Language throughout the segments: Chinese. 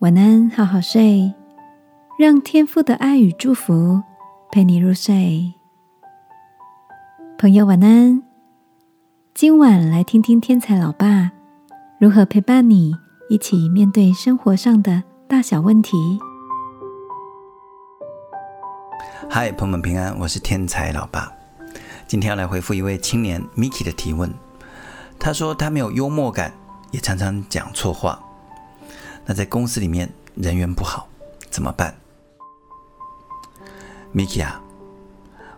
晚安，好好睡，让天父的爱与祝福陪你入睡。朋友，晚安。今晚来听听天才老爸如何陪伴你一起面对生活上的大小问题。嗨，朋友们平安，我是天才老爸。今天要来回复一位青年 Miki 的提问。他说他没有幽默感，也常常讲错话。那在公司里面人缘不好，怎么办？Miki 啊，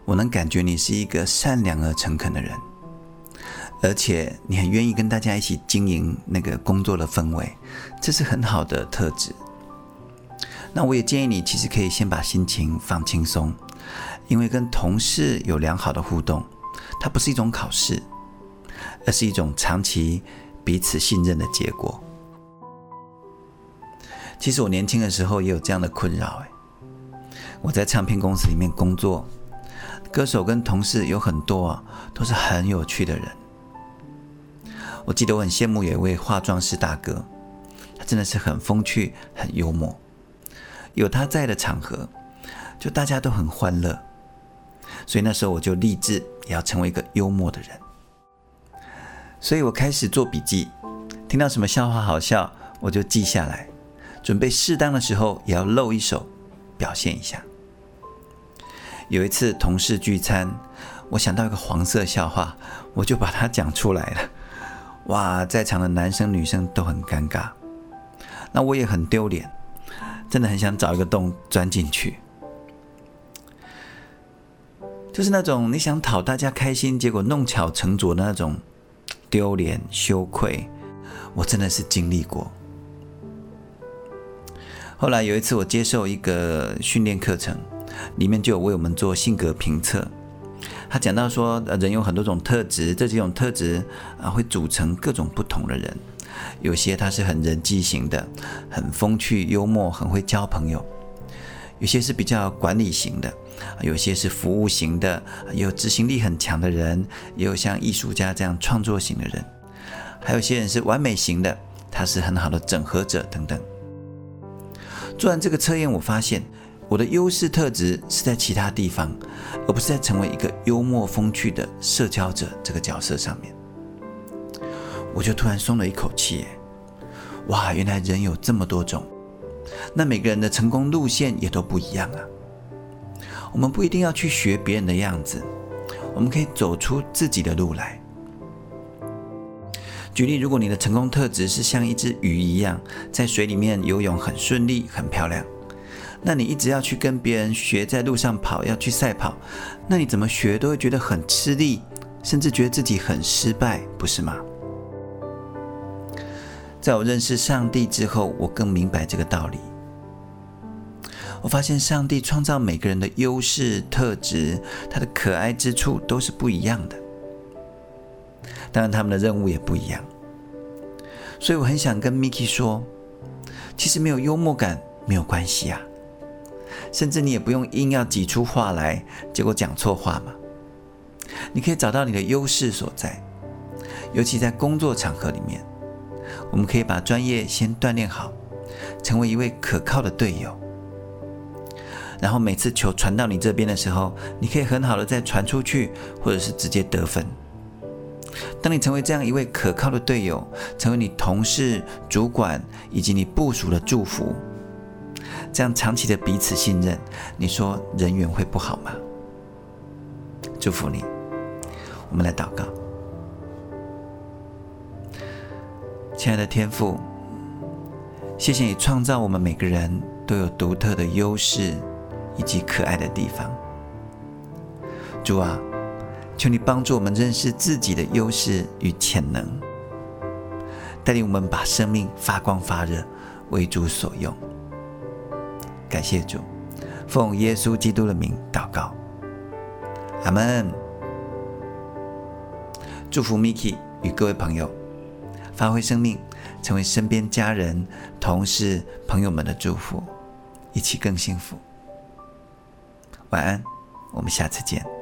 我能感觉你是一个善良而诚恳的人，而且你很愿意跟大家一起经营那个工作的氛围，这是很好的特质。那我也建议你，其实可以先把心情放轻松，因为跟同事有良好的互动，它不是一种考试，而是一种长期彼此信任的结果。其实我年轻的时候也有这样的困扰，哎，我在唱片公司里面工作，歌手跟同事有很多啊，都是很有趣的人。我记得我很羡慕有一位化妆师大哥，他真的是很风趣、很幽默，有他在的场合，就大家都很欢乐。所以那时候我就立志也要成为一个幽默的人，所以我开始做笔记，听到什么笑话好笑，我就记下来。准备适当的时候也要露一手，表现一下。有一次同事聚餐，我想到一个黄色笑话，我就把它讲出来了。哇，在场的男生女生都很尴尬，那我也很丢脸，真的很想找一个洞钻进去。就是那种你想讨大家开心，结果弄巧成拙的那种丢脸羞愧，我真的是经历过。后来有一次，我接受一个训练课程，里面就有为我们做性格评测。他讲到说，人有很多种特质，这几种特质啊，会组成各种不同的人。有些他是很人际型的，很风趣幽默，很会交朋友；有些是比较管理型的，有些是服务型的，有执行力很强的人，也有像艺术家这样创作型的人，还有些人是完美型的，他是很好的整合者等等。做完这个测验，我发现我的优势特质是在其他地方，而不是在成为一个幽默风趣的社交者这个角色上面。我就突然松了一口气，哇，原来人有这么多种，那每个人的成功路线也都不一样啊。我们不一定要去学别人的样子，我们可以走出自己的路来。举例，如果你的成功特质是像一只鱼一样，在水里面游泳很顺利、很漂亮，那你一直要去跟别人学在路上跑，要去赛跑，那你怎么学都会觉得很吃力，甚至觉得自己很失败，不是吗？在我认识上帝之后，我更明白这个道理。我发现上帝创造每个人的优势特质，他的可爱之处都是不一样的。当然，他们的任务也不一样，所以我很想跟 Miki 说，其实没有幽默感没有关系啊，甚至你也不用硬要挤出话来，结果讲错话嘛。你可以找到你的优势所在，尤其在工作场合里面，我们可以把专业先锻炼好，成为一位可靠的队友，然后每次球传到你这边的时候，你可以很好的再传出去，或者是直接得分。当你成为这样一位可靠的队友，成为你同事、主管以及你部署的祝福，这样长期的彼此信任，你说人缘会不好吗？祝福你，我们来祷告。亲爱的天父，谢谢你创造我们每个人都有独特的优势以及可爱的地方。主啊。求你帮助我们认识自己的优势与潜能，带领我们把生命发光发热，为主所用。感谢主，奉耶稣基督的名祷告，阿门。祝福 Miki 与各位朋友，发挥生命，成为身边家人、同事、朋友们的祝福，一起更幸福。晚安，我们下次见。